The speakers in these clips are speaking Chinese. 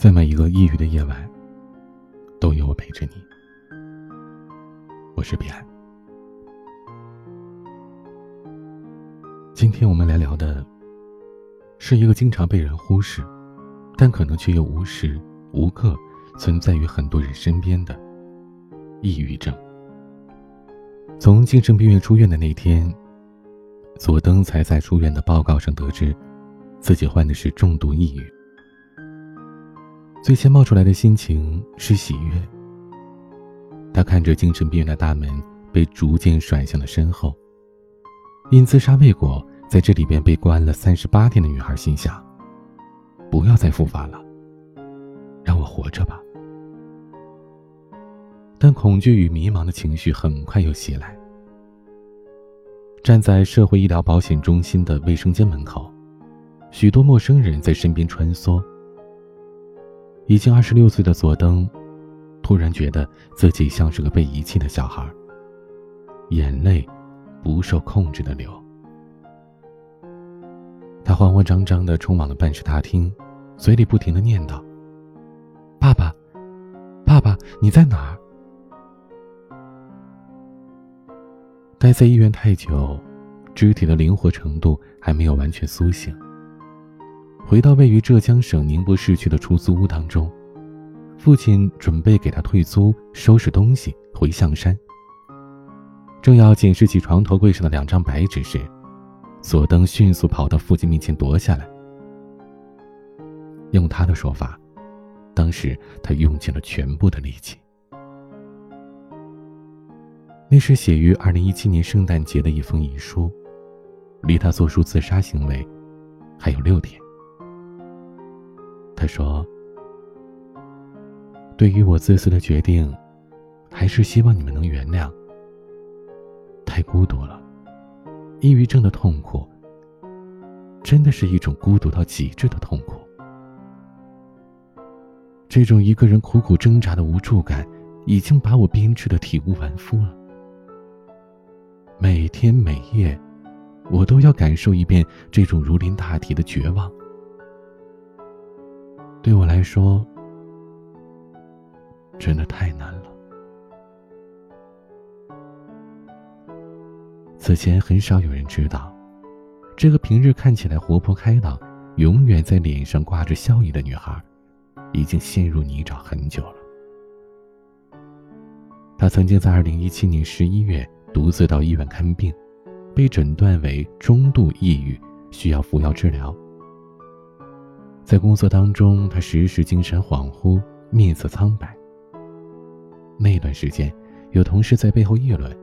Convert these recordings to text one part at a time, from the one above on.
在每一个抑郁的夜晚，都有我陪着你。我是彼岸。今天我们来聊的，是一个经常被人忽视，但可能却又无时无刻存在于很多人身边的抑郁症。从精神病院出院的那天，佐登才在出院的报告上得知，自己患的是重度抑郁。最先冒出来的心情是喜悦。他看着精神病院的大门被逐渐甩向了身后，因自杀未果在这里边被关了三十八天的女孩心想：“不要再复发了，让我活着吧。”但恐惧与迷茫的情绪很快又袭来。站在社会医疗保险中心的卫生间门口，许多陌生人在身边穿梭。已经二十六岁的佐登，突然觉得自己像是个被遗弃的小孩，眼泪不受控制的流。他慌慌张张的冲往了办事大厅，嘴里不停的念叨：“爸爸，爸爸，你在哪儿？”待在医院太久，肢体的灵活程度还没有完全苏醒。回到位于浙江省宁波市区的出租屋当中，父亲准备给他退租、收拾东西回象山。正要检视起床头柜上的两张白纸时，佐登迅速跑到父亲面前夺下来。用他的说法，当时他用尽了全部的力气。那是写于二零一七年圣诞节的一封遗书，离他做出自杀行为还有六天。他说：“对于我自私的决定，还是希望你们能原谅。太孤独了，抑郁症的痛苦，真的是一种孤独到极致的痛苦。这种一个人苦苦挣扎的无助感，已经把我编织的体无完肤了。每天每夜，我都要感受一遍这种如临大敌的绝望。”对我来说，真的太难了。此前很少有人知道，这个平日看起来活泼开朗、永远在脸上挂着笑意的女孩，已经陷入泥沼很久了。她曾经在二零一七年十一月独自到医院看病，被诊断为中度抑郁，需要服药治疗。在工作当中，他时时精神恍惚，面色苍白。那段时间，有同事在背后议论，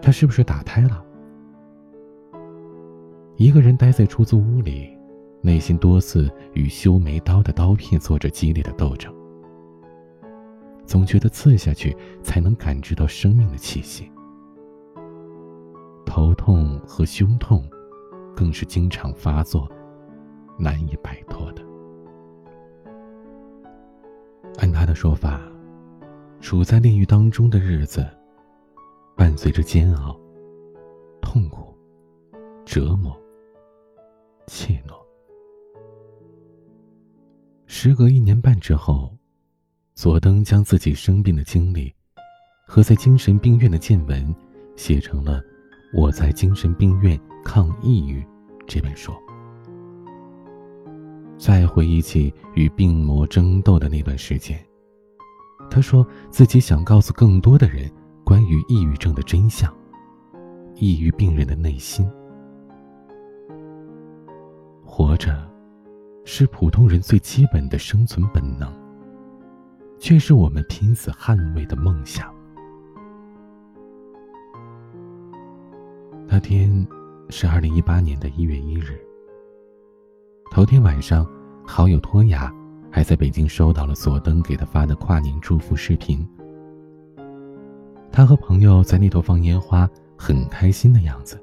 他是不是打胎了？一个人待在出租屋里，内心多次与修眉刀的刀片做着激烈的斗争，总觉得刺下去才能感知到生命的气息。头痛和胸痛，更是经常发作，难以摆脱的。按他的说法，处在炼狱当中的日子，伴随着煎熬、痛苦、折磨、怯懦。时隔一年半之后，佐登将自己生病的经历和在精神病院的见闻写成了《我在精神病院抗抑郁》这本书。再回忆起与病魔争斗的那段时间，他说自己想告诉更多的人关于抑郁症的真相，抑郁病人的内心。活着，是普通人最基本的生存本能，却是我们拼死捍卫的梦想。那天是二零一八年的一月一日。头天晚上，好友托雅还在北京收到了佐登给他发的跨年祝福视频。他和朋友在那头放烟花，很开心的样子。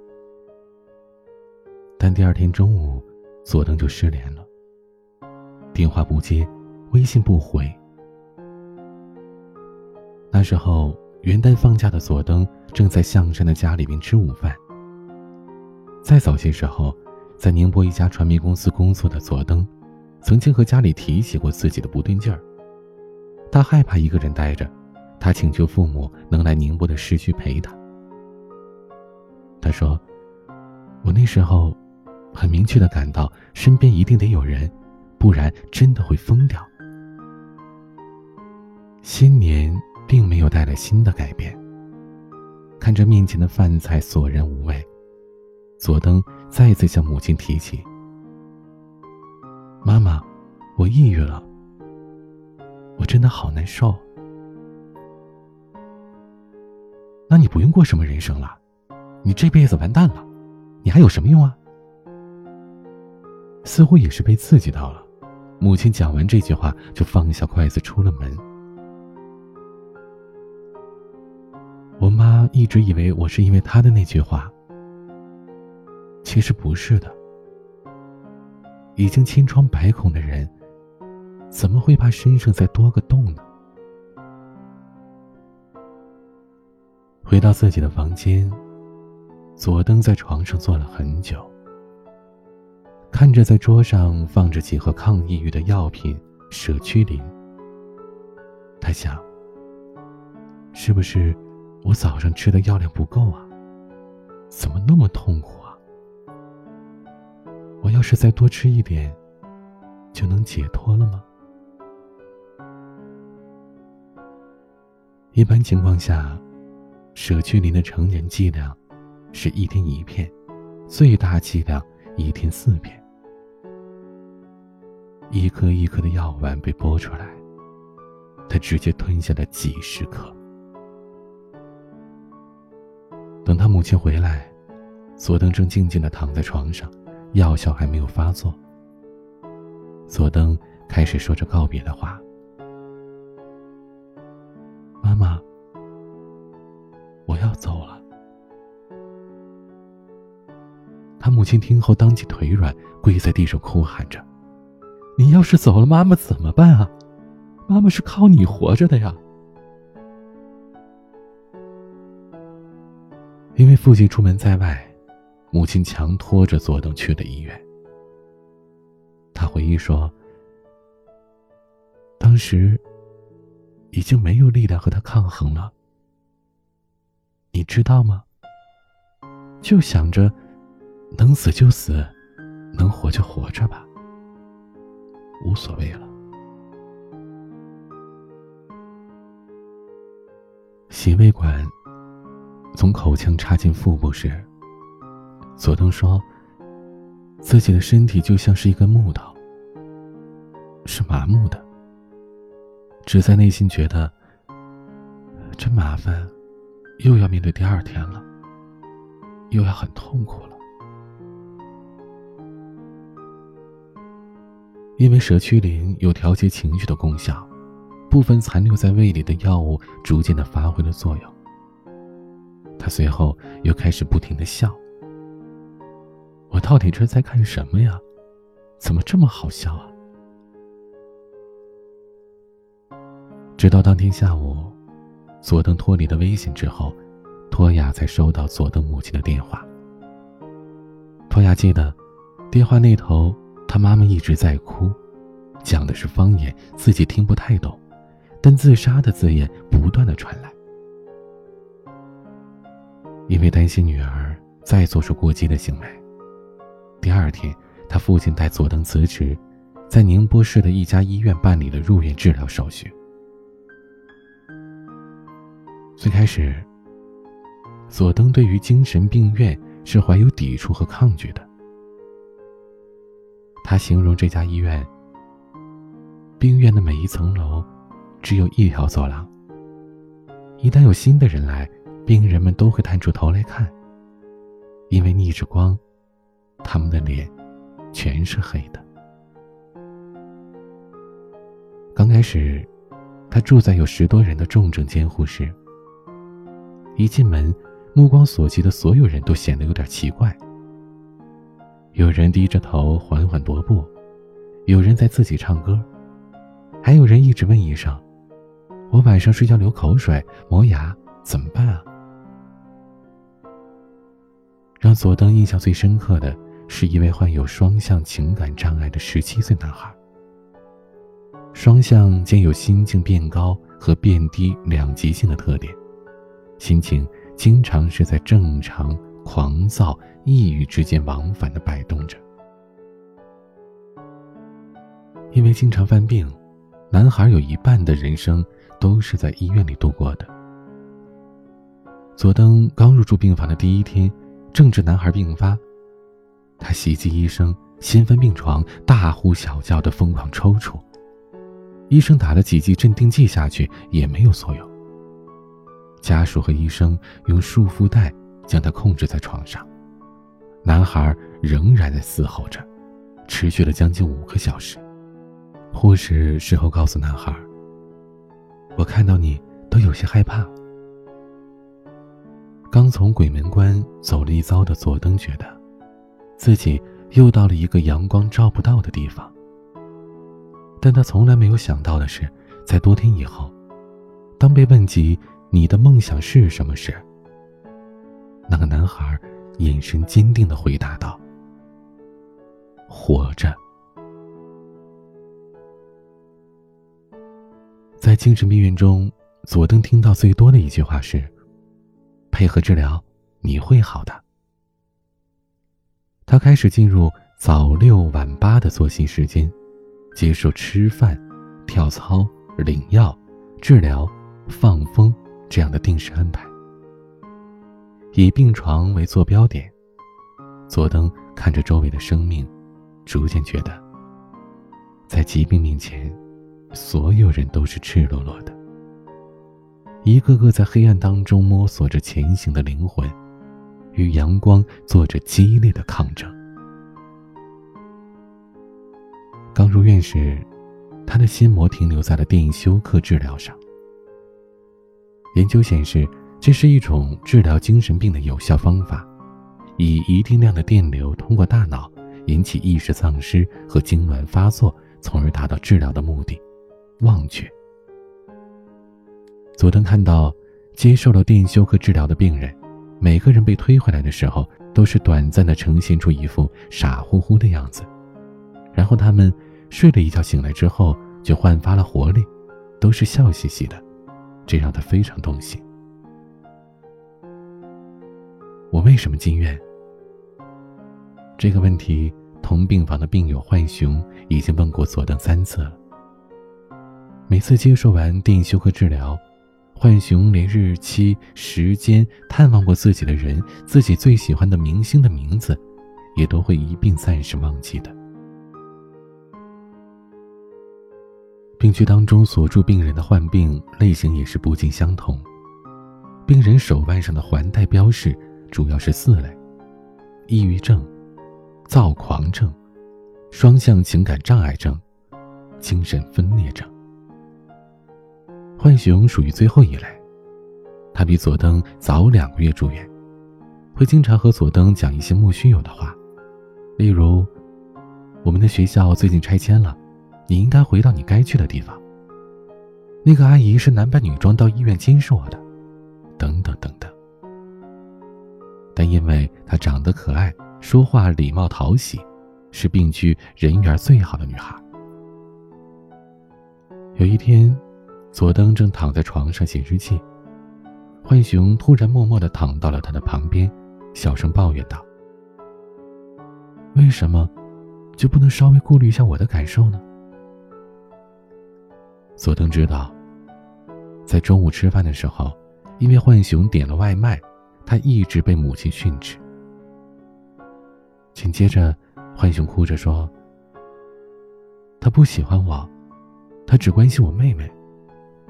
但第二天中午，佐登就失联了，电话不接，微信不回。那时候元旦放假的佐登正在象山的家里边吃午饭。再早些时候。在宁波一家传媒公司工作的佐登，曾经和家里提起过自己的不对劲儿。他害怕一个人待着，他请求父母能来宁波的市区陪他。他说：“我那时候，很明确的感到身边一定得有人，不然真的会疯掉。”新年并没有带来新的改变。看着面前的饭菜索然无味，佐登再次向母亲提起：“妈妈，我抑郁了，我真的好难受。”那你不用过什么人生了，你这辈子完蛋了，你还有什么用啊？似乎也是被刺激到了，母亲讲完这句话就放下筷子出了门。我妈一直以为我是因为她的那句话，其实不是的。已经千疮百孔的人，怎么会怕身上再多个洞呢？回到自己的房间，左登在床上坐了很久，看着在桌上放着几盒抗抑郁的药品舍曲林，他想，是不是？我早上吃的药量不够啊，怎么那么痛苦？我要是再多吃一点，就能解脱了吗？一般情况下，舍曲林的成人剂量是一天一片，最大剂量一天四片。一颗一颗的药丸被剥出来，他直接吞下了几十颗。等他母亲回来，佐登正静静的躺在床上，药效还没有发作。佐登开始说着告别的话：“妈妈，我要走了。”他母亲听后当即腿软，跪在地上哭喊着：“你要是走了，妈妈怎么办啊？妈妈是靠你活着的呀！”因为父亲出门在外，母亲强拖着佐登去了医院。他回忆说：“当时已经没有力量和他抗衡了。你知道吗？就想着能死就死，能活就活着吧，无所谓了。”洗胃管。从口腔插进腹部时，佐藤说：“自己的身体就像是一根木头，是麻木的。只在内心觉得真麻烦，又要面对第二天了，又要很痛苦了。因为舍曲林有调节情绪的功效，部分残留在胃里的药物逐渐的发挥了作用。”他随后又开始不停的笑。我到底这在干什么呀？怎么这么好笑啊？直到当天下午，佐登脱离了危险之后，托雅才收到佐登母亲的电话。托雅记得，电话那头他妈妈一直在哭，讲的是方言，自己听不太懂，但自杀的字眼不断的传来。因为担心女儿再做出过激的行为，第二天，他父亲带佐登辞职，在宁波市的一家医院办理了入院治疗手续。最开始，佐登对于精神病院是怀有抵触和抗拒的。他形容这家医院，病院的每一层楼只有一条走廊，一旦有新的人来。病人们都会探出头来看，因为逆着光，他们的脸全是黑的。刚开始，他住在有十多人的重症监护室。一进门，目光所及的所有人都显得有点奇怪。有人低着头缓缓踱步，有人在自己唱歌，还有人一直问医生：“我晚上睡觉流口水、磨牙，怎么办啊？”让佐登印象最深刻的是一位患有双向情感障碍的十七岁男孩。双向兼有心境变高和变低两极性的特点，心情经常是在正常、狂躁、抑郁之间往返的摆动着。因为经常犯病，男孩有一半的人生都是在医院里度过的。佐登刚入住病房的第一天，正值男孩病发，他袭击医生，掀翻病床，大呼小叫的疯狂抽搐。医生打了几剂镇定剂下去也没有作用。家属和医生用束缚带将他控制在床上，男孩仍然在嘶吼着，持续了将近五个小时。护士事后告诉男孩：“我看到你都有些害怕。”刚从鬼门关走了一遭的佐登觉得，自己又到了一个阳光照不到的地方。但他从来没有想到的是，在多天以后，当被问及你的梦想是什么时，那个男孩眼神坚定的回答道：“活着。”在精神病院中，佐登听到最多的一句话是：“配合治疗，你会好的。”他开始进入早六晚八的作息时间，接受吃饭、跳操、领药、治疗、放风这样的定时安排。以病床为坐标点，佐登看着周围的生命，逐渐觉得，在疾病面前。所有人都是赤裸裸的，一个个在黑暗当中摸索着前行的灵魂，与阳光做着激烈的抗争。刚入院时，他的心魔停留在了电休克治疗上。研究显示，这是一种治疗精神病的有效方法，以一定量的电流通过大脑引起意识丧失和痉挛发作，从而达到治疗的目的。忘却。佐藤看到，接受了电休克治疗的病人，每个人被推回来的时候，都是短暂的呈现出一副傻乎乎的样子，然后他们睡了一觉醒来之后，就焕发了活力，都是笑嘻嘻的，这让他非常动心。我为什么进院？这个问题，同病房的病友浣熊已经问过佐藤三次了。每次接受完电休克治疗，浣熊连日期、时间、探望过自己的人、自己最喜欢的明星的名字，也都会一并暂时忘记的。病区当中所住病人的患病类型也是不尽相同，病人手腕上的环带标识主要是四类：抑郁症、躁狂症、双向情感障碍症、精神分裂症。浣熊属于最后一类，他比佐登早两个月住院，会经常和佐登讲一些莫须有的话，例如：“我们的学校最近拆迁了，你应该回到你该去的地方。”那个阿姨是男扮女装到医院监视我的，等等等等。但因为她长得可爱，说话礼貌讨喜，是病区人缘最好的女孩。有一天。佐登正躺在床上写日记，浣熊突然默默地躺到了他的旁边，小声抱怨道：“为什么就不能稍微顾虑一下我的感受呢？”佐登知道，在中午吃饭的时候，因为浣熊点了外卖，他一直被母亲训斥。紧接着，浣熊哭着说：“他不喜欢我，他只关心我妹妹。”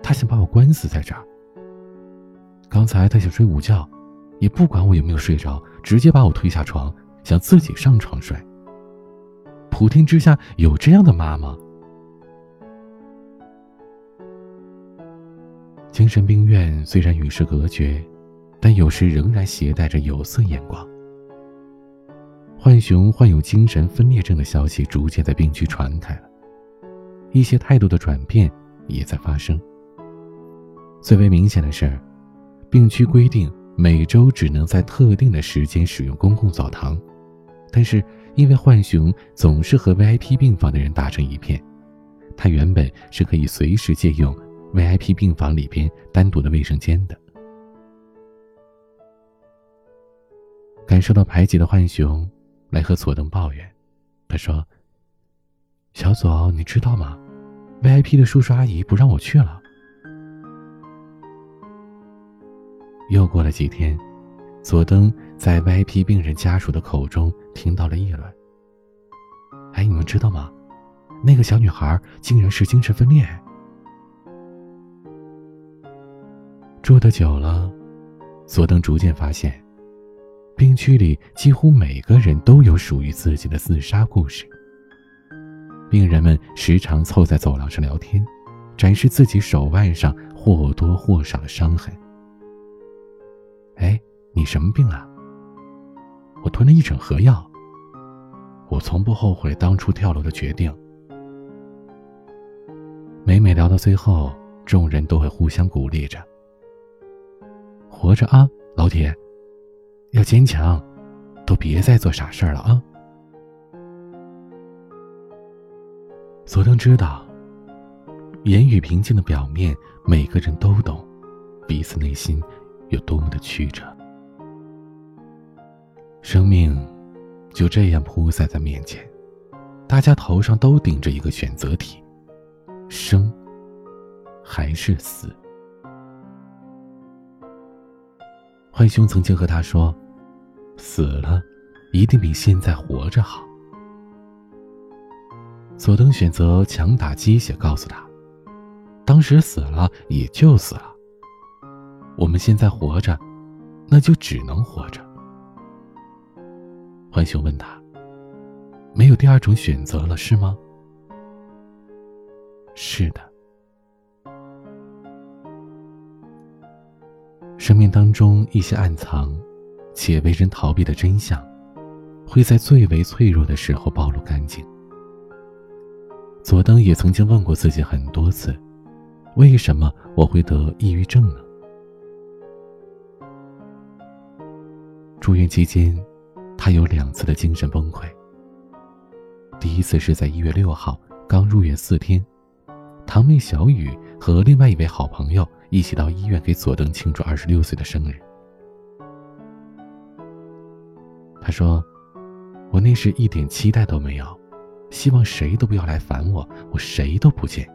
他想把我关死在这儿。刚才他想睡午觉，也不管我有没有睡着，直接把我推下床，想自己上床睡。普天之下有这样的妈吗？精神病院虽然与世隔绝，但有时仍然携带着有色眼光。浣熊患有精神分裂症的消息逐渐在病区传开了，一些态度的转变也在发生。最为明显的是，病区规定每周只能在特定的时间使用公共澡堂，但是因为浣熊总是和 VIP 病房的人打成一片，他原本是可以随时借用 VIP 病房里边单独的卫生间的。感受到排挤的浣熊，来和佐登抱怨。他说：“小左，你知道吗？VIP 的叔叔阿姨不让我去了。”又过了几天，佐登在 VIP 病人家属的口中听到了议论。哎，你们知道吗？那个小女孩竟然是精神分裂。住的久了，佐登逐渐发现，病区里几乎每个人都有属于自己的自杀故事。病人们时常凑在走廊上聊天，展示自己手腕上或多或少的伤痕。哎，你什么病啊？我吞了一整盒药。我从不后悔当初跳楼的决定。每每聊到最后，众人都会互相鼓励着：“活着啊，老铁，要坚强，都别再做傻事儿了啊。”佐登知道，言语平静的表面，每个人都懂，彼此内心。有多么的曲折，生命就这样铺塞在面前，大家头上都顶着一个选择题：生还是死？浣熊曾经和他说：“死了，一定比现在活着好。”佐登选择强打鸡血，告诉他：“当时死了也就死了。”我们现在活着，那就只能活着。浣熊问他：“没有第二种选择了，是吗？”“是的。”生命当中一些暗藏且为人逃避的真相，会在最为脆弱的时候暴露干净。佐登也曾经问过自己很多次：“为什么我会得抑郁症呢？”住院期间，他有两次的精神崩溃。第一次是在一月六号，刚入院四天，堂妹小雨和另外一位好朋友一起到医院给佐登庆祝二十六岁的生日。他说：“我那时一点期待都没有，希望谁都不要来烦我，我谁都不见。”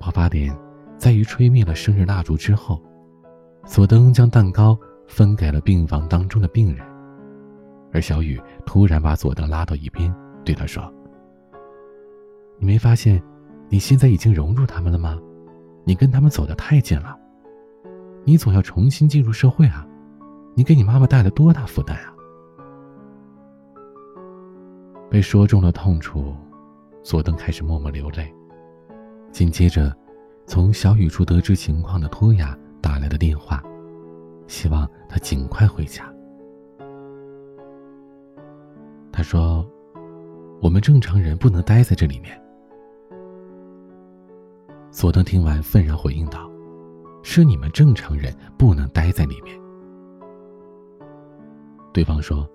爆发点在于吹灭了生日蜡烛之后。佐登将蛋糕分给了病房当中的病人，而小雨突然把佐登拉到一边，对他说：“你没发现，你现在已经融入他们了吗？你跟他们走得太近了，你总要重新进入社会啊！你给你妈妈带了多大负担啊！”被说中了痛处，佐登开始默默流泪。紧接着，从小雨处得知情况的托雅。打来的电话，希望他尽快回家。他说：“我们正常人不能待在这里面。”佐登听完，愤然回应道：“是你们正常人不能待在里面。”对方说：“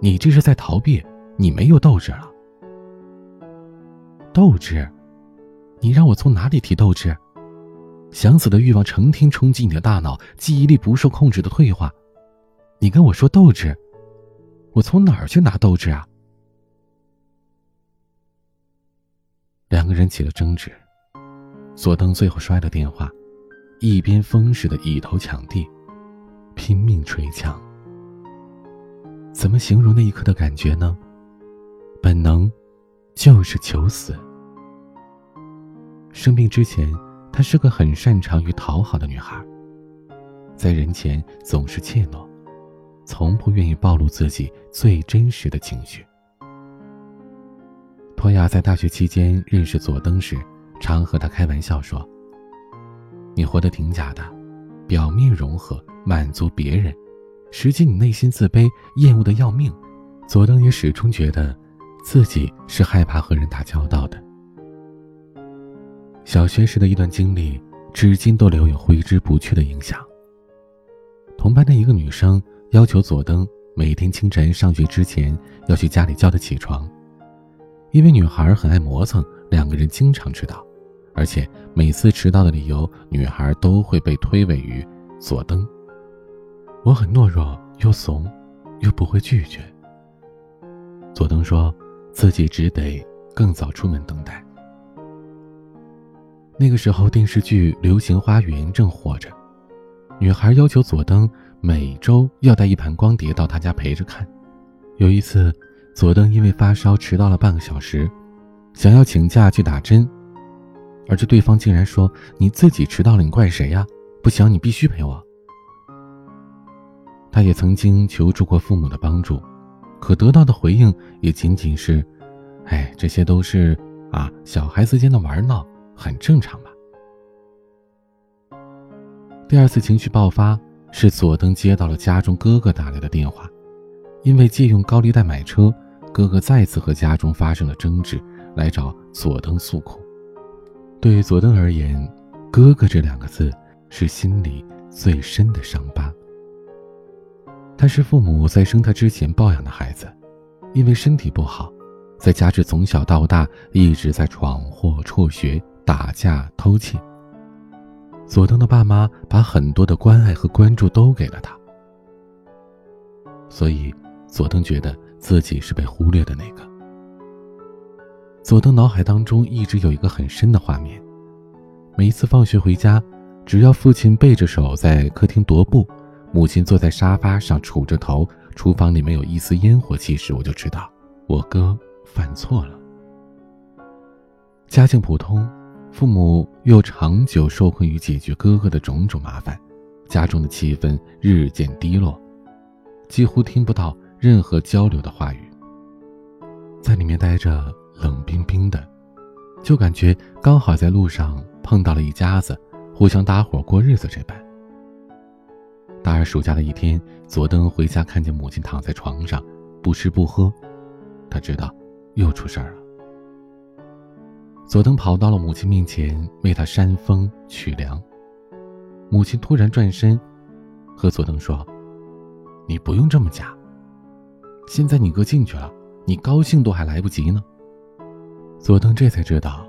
你这是在逃避，你没有斗志了。斗志？你让我从哪里提斗志？”想死的欲望成天冲击你的大脑，记忆力不受控制的退化。你跟我说斗志，我从哪儿去拿斗志啊？两个人起了争执，佐登最后摔了电话，一边疯似的以头抢地，拼命捶墙。怎么形容那一刻的感觉呢？本能，就是求死。生病之前。她是个很擅长于讨好的女孩，在人前总是怯懦，从不愿意暴露自己最真实的情绪。托亚在大学期间认识佐登时，常和他开玩笑说：“你活得挺假的，表面融合满足别人，实际你内心自卑，厌恶的要命。”佐登也始终觉得，自己是害怕和人打交道的。小学时的一段经历，至今都留有挥之不去的影响。同班的一个女生要求佐登每天清晨上学之前要去家里叫她起床，因为女孩很爱磨蹭，两个人经常迟到，而且每次迟到的理由，女孩都会被推诿于佐登。我很懦弱又怂，又不会拒绝。佐登说自己只得更早出门等待。那个时候电视剧《流行花园》正火着，女孩要求佐登每周要带一盘光碟到她家陪着看。有一次。佐登因为发烧迟到了半个小时，想要请假去打针，而这对方竟然说：“你自己迟到了，你怪谁呀？不行，你必须陪我。”他也曾经求助过父母的帮助，可得到的回应也仅仅是：“哎，这些都是啊小孩子间的玩闹，很正常吧。”第二次情绪爆发是佐登接到了家中哥哥打来的电话，因为借用高利贷买车。哥哥再次和家中发生了争执，来找佐登诉苦。对佐登而言，“哥哥”这两个字是心里最深的伤疤。他是父母在生他之前抱养的孩子，因为身体不好，再加之从小到大一直在闯祸、辍学、打架、偷窃。佐登的爸妈把很多的关爱和关注都给了他，所以佐登觉得。自己是被忽略的那个。佐登脑海当中一直有一个很深的画面：每一次放学回家，只要父亲背着手在客厅踱步，母亲坐在沙发上杵着头，厨房里没有一丝烟火气时，我就知道我哥犯错了。家境普通，父母又长久受困于解决哥哥的种种麻烦，家中的气氛日渐低落，几乎听不到。任何交流的话语，在里面待着冷冰冰的，就感觉刚好在路上碰到了一家子，互相搭伙过日子这般。大二暑假的一天，佐登回家看见母亲躺在床上，不吃不喝，他知道又出事儿了。佐登跑到了母亲面前，为她扇风取凉。母亲突然转身，和佐登说：“你不用这么假。”现在你哥进去了，你高兴都还来不及呢。佐登这才知道，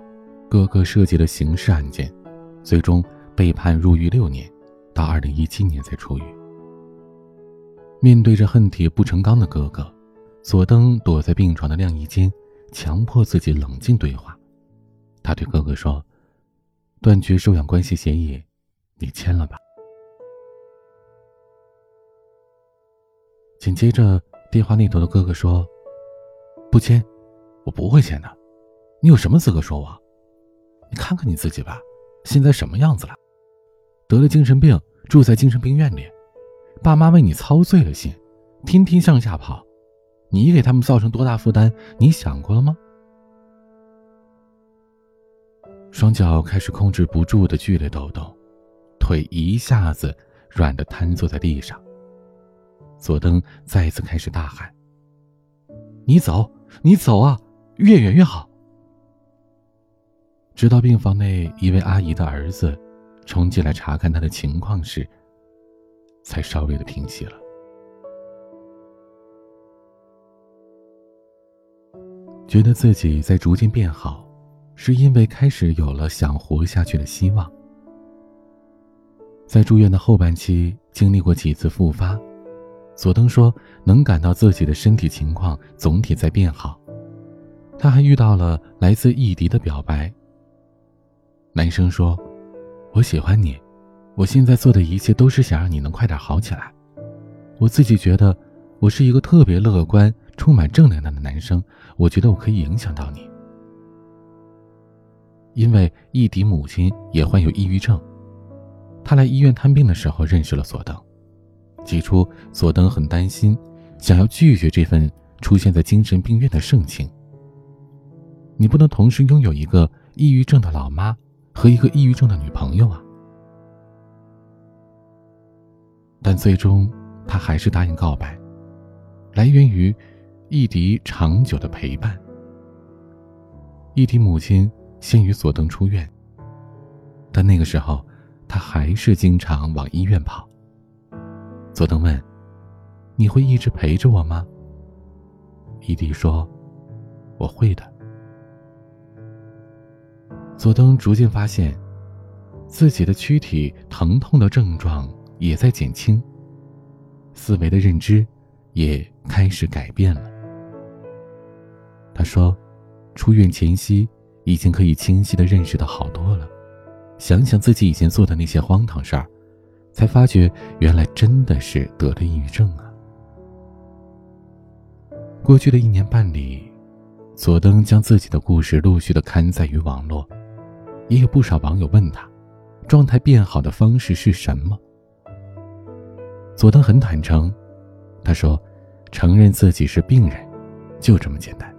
哥哥设计了刑事案件，最终被判入狱六年，到二零一七年才出狱。面对着恨铁不成钢的哥哥，佐登躲在病床的晾衣间，强迫自己冷静对话。他对哥哥说：“断绝收养关系协议，你签了吧。”紧接着。电话那头的哥哥说：“不签，我不会签的。你有什么资格说我？你看看你自己吧，现在什么样子了？得了精神病，住在精神病院里，爸妈为你操碎了心，天天向下跑，你给他们造成多大负担？你想过了吗？”双脚开始控制不住的剧烈抖动，腿一下子软的瘫坐在地上。佐登再次开始大喊：“你走，你走啊，越远越好。”直到病房内一位阿姨的儿子冲进来查看他的情况时，才稍微的平息了。觉得自己在逐渐变好，是因为开始有了想活下去的希望。在住院的后半期，经历过几次复发。佐登说：“能感到自己的身体情况总体在变好。”他还遇到了来自异迪的表白。男生说：“我喜欢你，我现在做的一切都是想让你能快点好起来。我自己觉得我是一个特别乐观、充满正能量的男生，我觉得我可以影响到你。”因为易迪母亲也患有抑郁症，他来医院探病的时候认识了佐登。起初，佐登很担心，想要拒绝这份出现在精神病院的盛情。你不能同时拥有一个抑郁症的老妈和一个抑郁症的女朋友啊！但最终，他还是答应告白，来源于易迪长久的陪伴。易迪母亲先与佐登出院，但那个时候，他还是经常往医院跑。佐登问：“你会一直陪着我吗？”伊迪说：“我会的。”佐登逐渐发现，自己的躯体疼痛的症状也在减轻，思维的认知也开始改变了。他说，出院前夕已经可以清晰的认识到好多了，想想自己以前做的那些荒唐事儿，才发觉原来真的是得了抑郁症啊。过去的一年半里，佐登将自己的故事陆续的刊载于网络。也有不少网友问他，状态变好的方式是什么？佐登很坦诚，他说：“承认自己是病人，就这么简单。”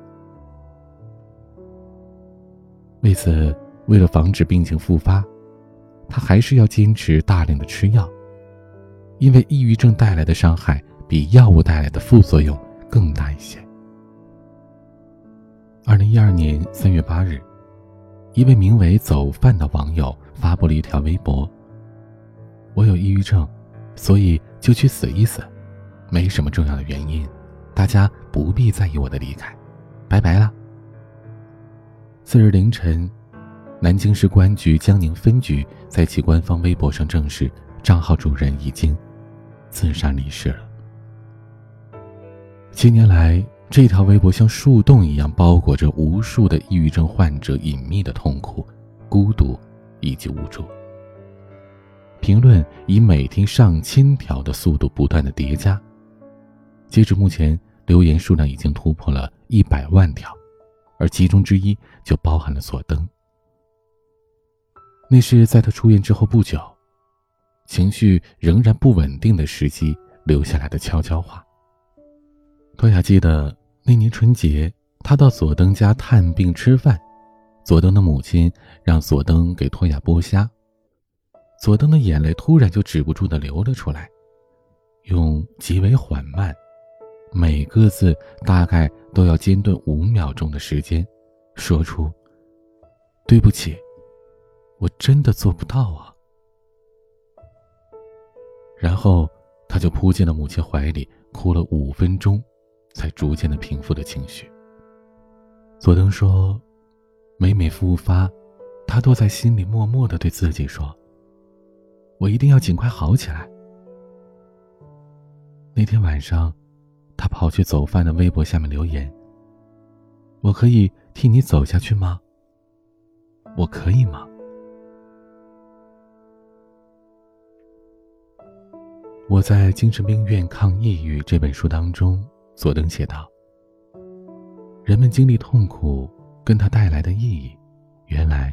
为此，为了防止病情复发，他还是要坚持大量的吃药，因为抑郁症带来的伤害比药物带来的副作用更大一些。二零一二年三月八日。一位名为“走饭”的网友发布了一条微博：“我有抑郁症，所以就去死一死，没什么重要的原因，大家不必在意我的离开，拜拜了。”次日凌晨，南京市公安局江宁分局在其官方微博上证实，账号主人已经自杀离世了。七年来。这条微博像树洞一样包裹着无数的抑郁症患者隐秘的痛苦、孤独以及无助。评论以每天上千条的速度不断的叠加，截至目前，留言数量已经突破了一百万条，而其中之一就包含了佐登。那是在他出院之后不久，情绪仍然不稳定的时期留下来的悄悄话。托雅记得。那年春节，他到佐登家探病吃饭，佐登的母亲让佐登给托雅剥虾，佐登的眼泪突然就止不住的流了出来，用极为缓慢，每个字大概都要间断五秒钟的时间，说出：“对不起，我真的做不到啊。”然后他就扑进了母亲怀里，哭了五分钟。才逐渐的平复了情绪。佐登说：“每每复发，他都在心里默默的对自己说：‘我一定要尽快好起来。’那天晚上，他跑去走饭的微博下面留言：‘我可以替你走下去吗？我可以吗？’我在《精神病院抗抑郁》这本书当中。”佐登写道：“人们经历痛苦，跟它带来的意义，原来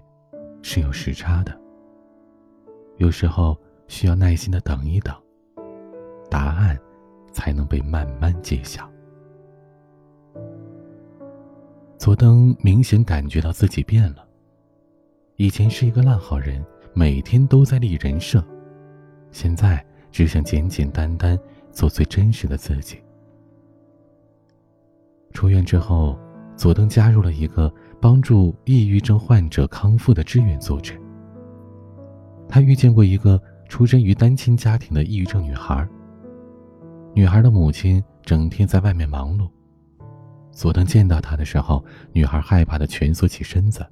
是有时差的。有时候需要耐心的等一等，答案才能被慢慢揭晓。”佐登明显感觉到自己变了，以前是一个烂好人，每天都在立人设，现在只想简简单单做最真实的自己。出院之后，佐登加入了一个帮助抑郁症患者康复的志愿组织。他遇见过一个出身于单亲家庭的抑郁症女孩。女孩的母亲整天在外面忙碌。佐藤见到她的时候，女孩害怕的蜷缩起身子，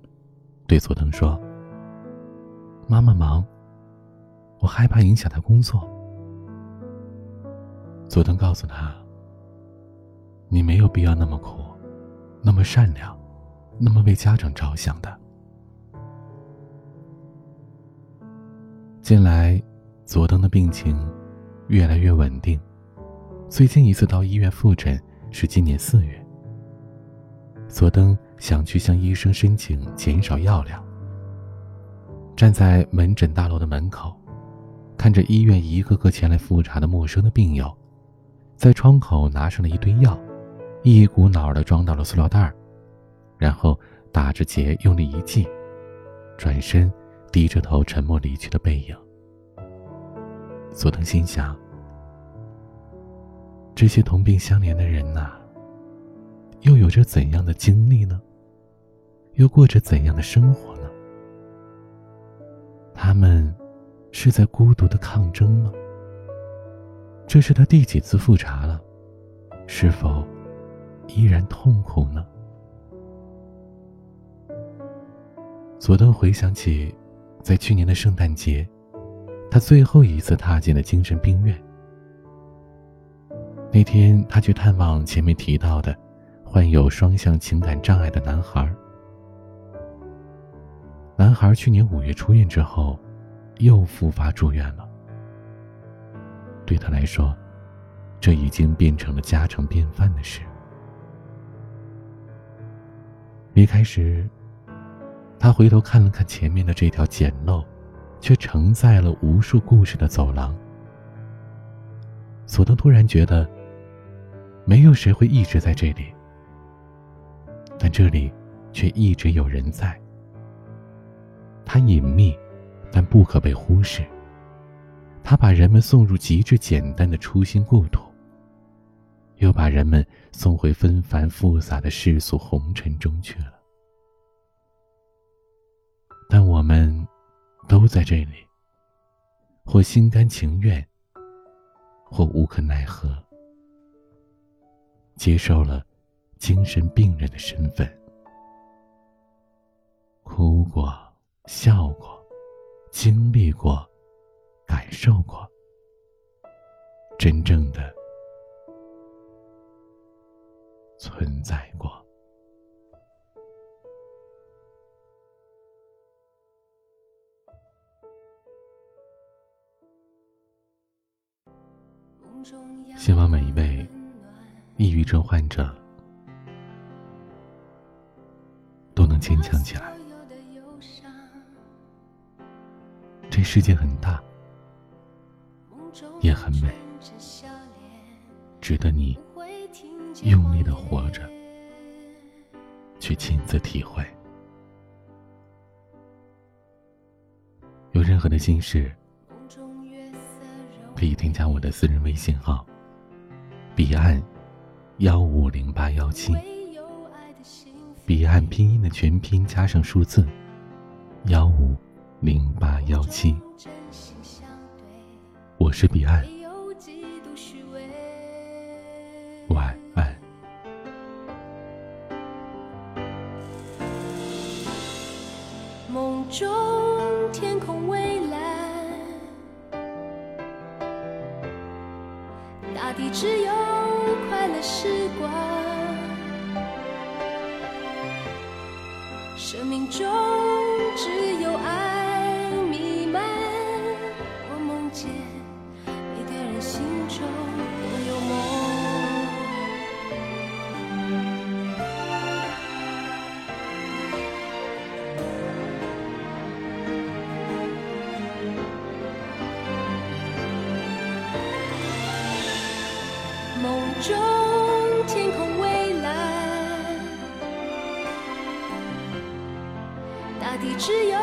对佐藤说：“妈妈忙，我害怕影响她工作。”佐藤告诉她。你没有必要那么苦，那么善良，那么为家长着想的。近来，佐藤的病情越来越稳定。最近一次到医院复诊是今年四月。佐登想去向医生申请减少药量。站在门诊大楼的门口，看着医院一个个前来复查的陌生的病友，在窗口拿上了一堆药。一股脑的装到了塑料袋儿，然后打着结用力一系，转身低着头沉默离去的背影。佐藤心想：这些同病相怜的人呐，又有着怎样的经历呢？又过着怎样的生活呢？他们是在孤独的抗争吗？这是他第几次复查了？是否？依然痛苦呢。佐登回想起，在去年的圣诞节，他最后一次踏进了精神病院。那天，他去探望前面提到的患有双向情感障碍的男孩。男孩去年五月出院之后，又复发住院了。对他来说，这已经变成了家常便饭的事。离开时，他回头看了看前面的这条简陋，却承载了无数故事的走廊。索登突然觉得，没有谁会一直在这里，但这里却一直有人在。它隐秘，但不可被忽视。他把人们送入极致简单的初心故土，又把人们送回纷繁复杂的世俗红尘中去了。但我们都在这里，或心甘情愿，或无可奈何，接受了精神病人的身份，哭过，笑过，经历过。感受过，真正的存在过。希望每一位抑郁症患者都能坚强起来。这世界很大。也很美，值得你用力的活着，去亲自体会。有任何的心事，可以添加我的私人微信号：彼岸幺五零八幺七。彼岸拼音的全拼加上数字幺五零八幺七。我是彼岸，梦中天空蔚蓝，大地只有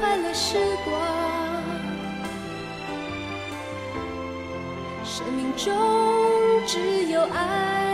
快乐时光，生命中只有爱。